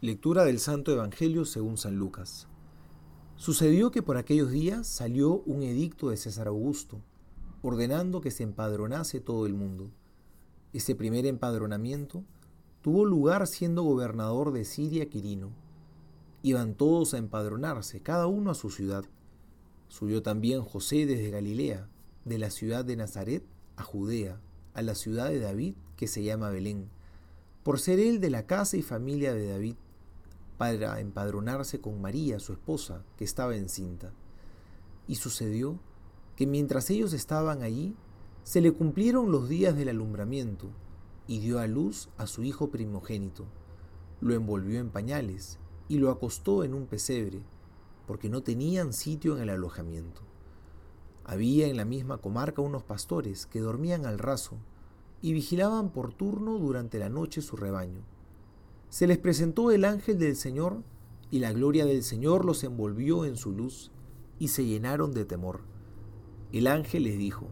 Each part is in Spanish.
Lectura del Santo Evangelio según San Lucas. Sucedió que por aquellos días salió un edicto de César Augusto, ordenando que se empadronase todo el mundo. Este primer empadronamiento tuvo lugar siendo gobernador de Siria Quirino. Iban todos a empadronarse, cada uno a su ciudad. Subió también José desde Galilea, de la ciudad de Nazaret a Judea, a la ciudad de David que se llama Belén, por ser él de la casa y familia de David para empadronarse con María, su esposa, que estaba encinta. Y sucedió que mientras ellos estaban allí, se le cumplieron los días del alumbramiento, y dio a luz a su hijo primogénito. Lo envolvió en pañales y lo acostó en un pesebre, porque no tenían sitio en el alojamiento. Había en la misma comarca unos pastores que dormían al raso y vigilaban por turno durante la noche su rebaño. Se les presentó el ángel del Señor, y la gloria del Señor los envolvió en su luz, y se llenaron de temor. El ángel les dijo,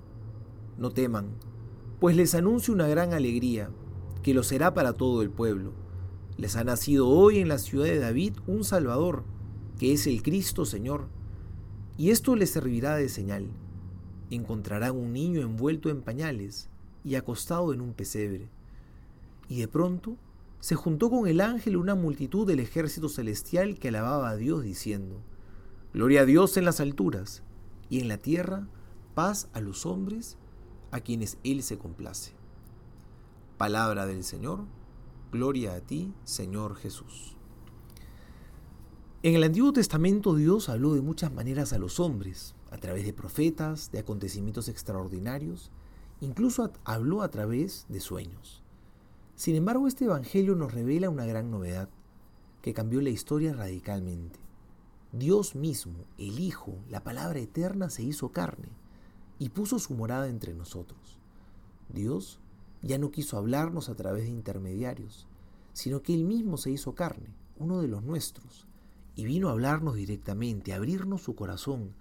No teman, pues les anuncio una gran alegría, que lo será para todo el pueblo. Les ha nacido hoy en la ciudad de David un Salvador, que es el Cristo Señor. Y esto les servirá de señal. Encontrarán un niño envuelto en pañales y acostado en un pesebre. Y de pronto se juntó con el ángel una multitud del ejército celestial que alababa a Dios diciendo, Gloria a Dios en las alturas, y en la tierra paz a los hombres a quienes Él se complace. Palabra del Señor, gloria a ti, Señor Jesús. En el Antiguo Testamento Dios habló de muchas maneras a los hombres, a través de profetas, de acontecimientos extraordinarios, incluso habló a través de sueños. Sin embargo, este Evangelio nos revela una gran novedad que cambió la historia radicalmente. Dios mismo, el Hijo, la palabra eterna, se hizo carne y puso su morada entre nosotros. Dios ya no quiso hablarnos a través de intermediarios, sino que Él mismo se hizo carne, uno de los nuestros, y vino a hablarnos directamente, a abrirnos su corazón,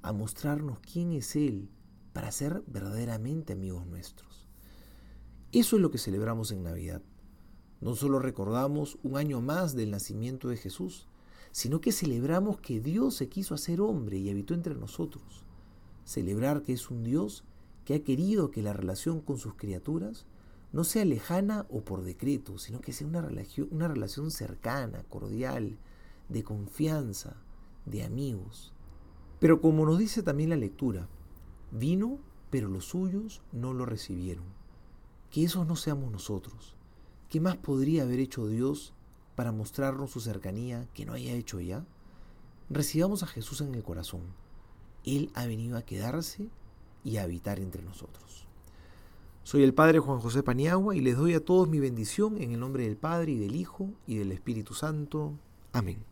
a mostrarnos quién es Él, para ser verdaderamente amigos nuestros. Eso es lo que celebramos en Navidad. No solo recordamos un año más del nacimiento de Jesús, sino que celebramos que Dios se quiso hacer hombre y habitó entre nosotros. Celebrar que es un Dios que ha querido que la relación con sus criaturas no sea lejana o por decreto, sino que sea una relación, cercana, cordial, de confianza, de amigos. Pero como nos dice también la lectura, vino, pero los suyos no lo recibieron que esos no seamos nosotros. ¿Qué más podría haber hecho Dios para mostrarnos su cercanía que no haya hecho ya? Recibamos a Jesús en el corazón. Él ha venido a quedarse y a habitar entre nosotros. Soy el Padre Juan José Paniagua y les doy a todos mi bendición en el nombre del Padre y del Hijo y del Espíritu Santo. Amén.